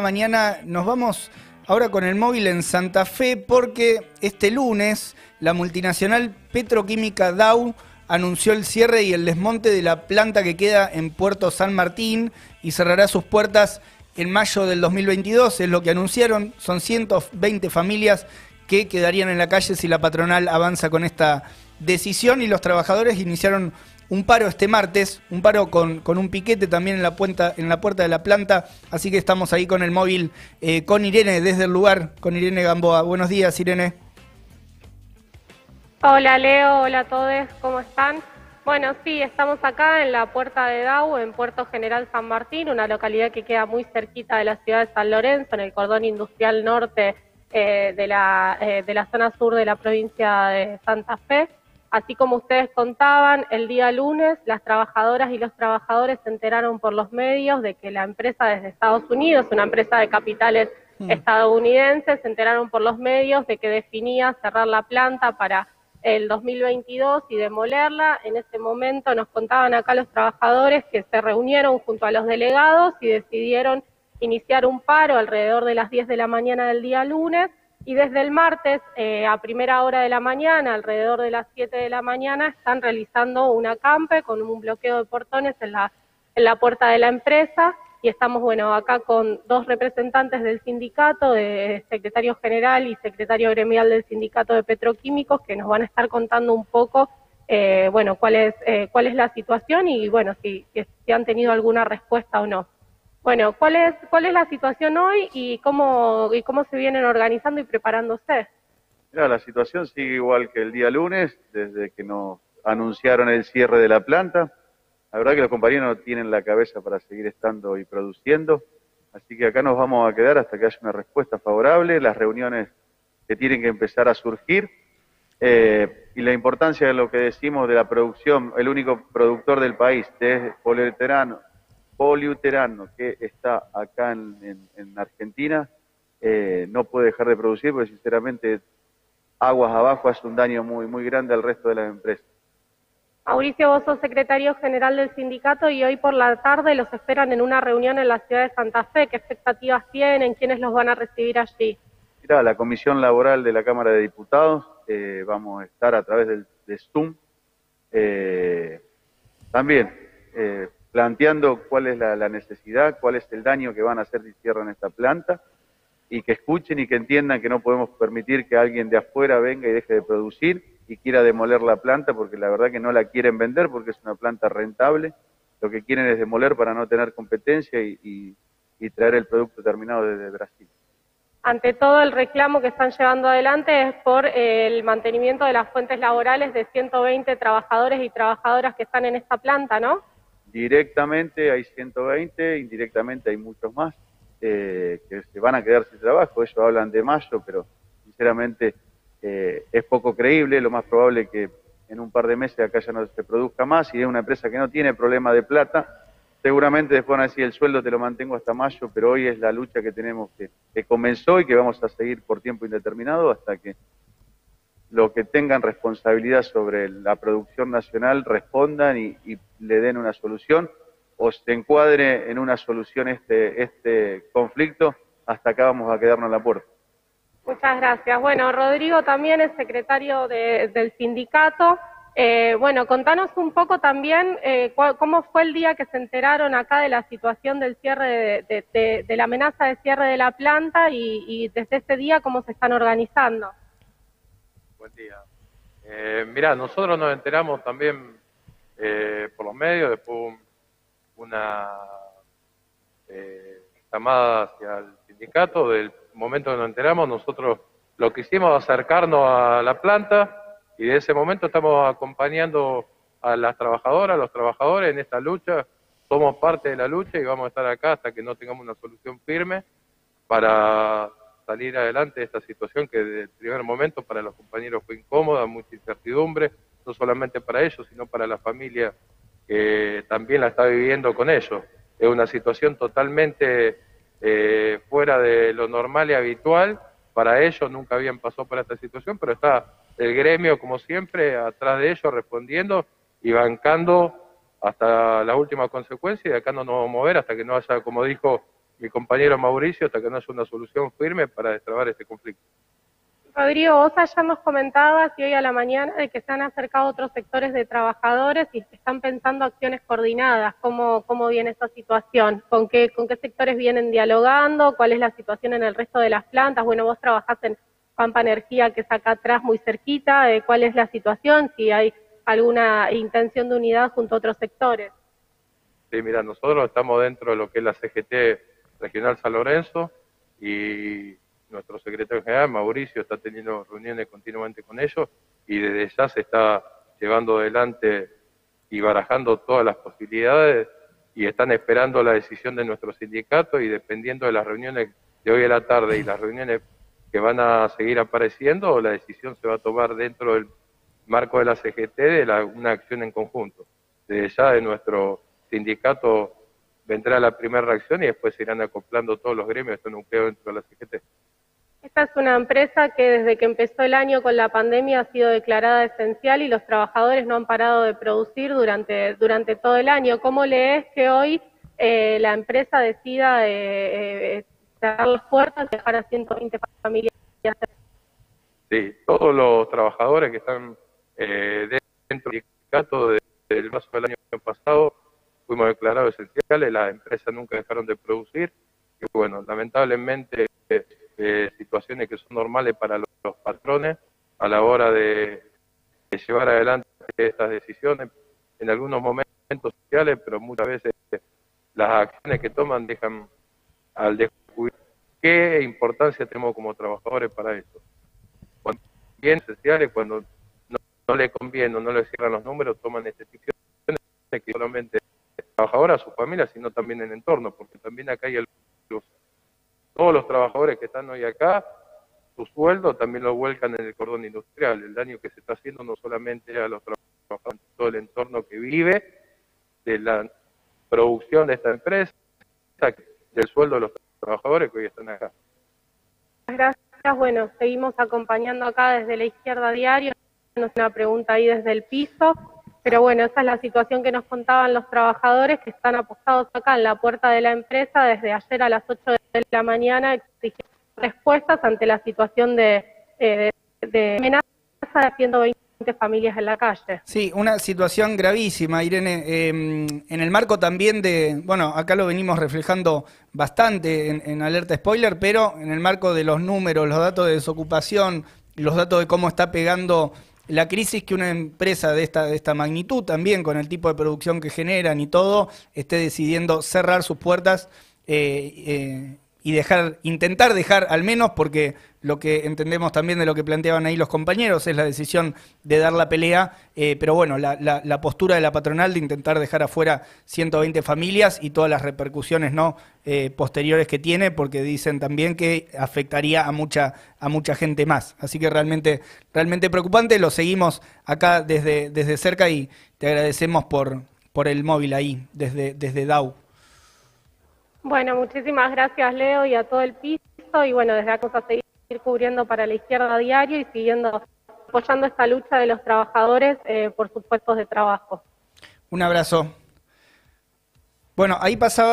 mañana nos vamos ahora con el móvil en Santa Fe porque este lunes la multinacional petroquímica Dow anunció el cierre y el desmonte de la planta que queda en Puerto San Martín y cerrará sus puertas en mayo del 2022, es lo que anunciaron, son 120 familias que quedarían en la calle si la patronal avanza con esta decisión y los trabajadores iniciaron un paro este martes, un paro con, con un piquete también en la, puerta, en la puerta de la planta, así que estamos ahí con el móvil eh, con Irene desde el lugar, con Irene Gamboa. Buenos días, Irene. Hola Leo, hola a todos, ¿cómo están? Bueno, sí, estamos acá en la puerta de Dau, en Puerto General San Martín, una localidad que queda muy cerquita de la ciudad de San Lorenzo, en el cordón industrial norte eh, de, la, eh, de la zona sur de la provincia de Santa Fe. Así como ustedes contaban, el día lunes las trabajadoras y los trabajadores se enteraron por los medios de que la empresa desde Estados Unidos, una empresa de capitales mm. estadounidenses, se enteraron por los medios de que definía cerrar la planta para el 2022 y demolerla. En ese momento nos contaban acá los trabajadores que se reunieron junto a los delegados y decidieron iniciar un paro alrededor de las 10 de la mañana del día lunes y desde el martes eh, a primera hora de la mañana, alrededor de las 7 de la mañana, están realizando un acampe con un bloqueo de portones en la, en la puerta de la empresa y estamos, bueno, acá con dos representantes del sindicato, de secretario general y secretario gremial del sindicato de petroquímicos, que nos van a estar contando un poco, eh, bueno, cuál es, eh, cuál es la situación y, bueno, si, si han tenido alguna respuesta o no. Bueno, ¿cuál es, cuál es la situación hoy y cómo, y cómo se vienen organizando y preparándose? Mira, la situación sigue igual que el día lunes, desde que nos anunciaron el cierre de la planta. La verdad que los compañeros no tienen la cabeza para seguir estando y produciendo, así que acá nos vamos a quedar hasta que haya una respuesta favorable, las reuniones que tienen que empezar a surgir. Eh, y la importancia de lo que decimos de la producción, el único productor del país de poliuretano, poliuterano que está acá en, Argentina eh, no puede dejar de producir porque sinceramente aguas abajo hace un daño muy, muy grande al resto de las empresas. Mauricio, vos sos secretario general del sindicato y hoy por la tarde los esperan en una reunión en la ciudad de Santa Fe. ¿Qué expectativas tienen? ¿Quiénes los van a recibir allí? Mira, la Comisión Laboral de la Cámara de Diputados, eh, vamos a estar a través del, de Zoom. Eh, también planteando cuál es la, necesidad, cuál es el daño que van a hacer si cierran esta planta y que escuchen y que entiendan que no podemos permitir que alguien de afuera venga y deje de producir y quiera demoler la planta porque la verdad que no la quieren vender porque es una planta rentable. Lo que quieren es demoler para no tener competencia y, traer el producto terminado desde Brasil. Ante todo, el reclamo que están llevando adelante es por el mantenimiento de las fuentes laborales de 120 trabajadores y trabajadoras que están en esta planta, ¿no? Directamente hay 120, indirectamente hay muchos más eh, que se van a quedar sin trabajo. Ellos hablan de mayo, pero sinceramente eh, es poco creíble. Lo más probable es que en un par de meses acá ya no se produzca más y es una empresa que no tiene problema de plata. Seguramente después van a decir el sueldo te lo mantengo hasta mayo, pero hoy es la lucha que tenemos que, que comenzó y que vamos a seguir por tiempo indeterminado hasta que lo que tengan responsabilidad sobre la producción nacional respondan y, le den una solución o se encuadre en una solución este, este conflicto, hasta acá vamos a quedarnos en la puerta. Muchas gracias. Bueno, Rodrigo también es secretario del sindicato. Eh, bueno, contanos un poco también eh, cómo fue el día que se enteraron acá de la situación del cierre, de, la amenaza de cierre de la planta y desde ese día cómo se están organizando. Buen día. Eh, mirá, nosotros nos enteramos también eh, por los medios, después una eh, llamada hacia el sindicato, del momento que nos enteramos, nosotros lo que hicimos acercarnos a la planta y de ese momento estamos acompañando a las trabajadoras, a los trabajadores en esta lucha, somos parte de la lucha y vamos a estar acá hasta que no tengamos una solución firme para salir adelante de esta situación que desde el primer momento para los compañeros fue incómoda, mucha incertidumbre, no solamente para ellos, sino para la familia que también la está viviendo con ellos. Es una situación totalmente eh, fuera de lo normal y habitual. Para ellos nunca habían pasado por esta situación, pero está el gremio, como siempre, atrás de ellos respondiendo y bancando hasta la última consecuencia y acá no nos vamos a mover hasta que no haya, como dijo mi compañero Mauricio hasta que no haya una solución firme para destrabar este conflicto. Rodrigo, vos ayer nos comentabas y hoy a la mañana de que se han acercado otros sectores de trabajadores y están pensando acciones coordinadas. ¿Cómo, cómo viene esa situación? ¿Con qué, ¿Con qué sectores vienen dialogando? ¿Cuál es la situación en el resto de las plantas? Bueno, vos trabajás en Pampa Energía, que es acá atrás muy cerquita. Eh, ¿Cuál es la situación? Si hay alguna intención de unidad junto a otros sectores. Sí, mira, nosotros estamos dentro de lo que es la CGT Regional San Lorenzo y nuestro secretario general, Mauricio, está teniendo reuniones continuamente con ellos y desde ya se está llevando adelante y barajando todas las posibilidades y están esperando la decisión de nuestro sindicato y dependiendo de las reuniones de hoy a la tarde y las reuniones que van a seguir apareciendo, la decisión se va a tomar dentro del marco de la CGT de una acción en conjunto. Desde ya de nuestro sindicato vendrá la primera reacción y después se irán acoplando todos los gremios que están nucleados dentro de la CGT. Esta es una empresa que desde que empezó el año con la pandemia ha sido declarada esencial y los trabajadores no han parado de producir durante, durante todo el año. ¿Cómo lees que hoy eh, la empresa decida eh, eh, cerrar las puertas y dejar a 120 familias? Sí, todos los trabajadores que están dentro del sindicato desde el marzo del año pasado fuimos declarados esenciales, las empresas nunca dejaron de producir y bueno, lamentablemente eh, situaciones que son normales para los, patrones a la hora de, llevar adelante estas decisiones, en algunos momentos sociales, pero muchas veces las acciones que toman dejan al descubrir qué importancia tenemos como trabajadores para eso. Cuando bien esenciales, cuando no, le conviene o no le cierran los números, toman estas decisiones que solamente trabajadores, a sus familias, sino también el entorno, porque también acá hay el todos los trabajadores que están hoy acá, su sueldo también lo vuelcan en el cordón industrial. El daño que se está haciendo no solamente a los trabajadores, todo el entorno que vive de la producción de esta empresa, del sueldo de los trabajadores que hoy están acá. Gracias. Bueno, seguimos acompañando acá desde la izquierda diario. Una pregunta ahí desde el piso. Pero bueno, esa es la situación que nos contaban los trabajadores que están apostados acá en la puerta de la empresa desde ayer a las 8 de la mañana exigiendo respuestas ante la situación de, eh, de, amenaza de 120 familias en la calle. Sí, una situación gravísima, Irene. Em, en el marco también de, bueno, acá lo venimos reflejando bastante en, en alerta spoiler, pero en el marco de los números, los datos de desocupación, los datos de cómo está pegando la crisis que una empresa de esta, de esta magnitud, también con el tipo de producción que generan y todo, esté decidiendo cerrar sus puertas eh, eh, y dejar, intentar dejar al menos, porque lo que entendemos también de lo que planteaban ahí los compañeros es la decisión de dar la pelea, eh, pero bueno, la, postura de la patronal de intentar dejar afuera 120 familias y todas las repercusiones no eh, posteriores que tiene, porque dicen también que afectaría a mucha, a mucha gente más. Así que realmente, realmente preocupante, lo seguimos acá desde, desde cerca y te agradecemos por, por el móvil ahí, desde, desde DAO. Bueno, muchísimas gracias Leo y a todo el piso y bueno, desde acá vamos a seguir cubriendo para la izquierda diario y siguiendo apoyando esta lucha de los trabajadores eh, por sus puestos de trabajo. Un abrazo. Bueno, ahí pasaba...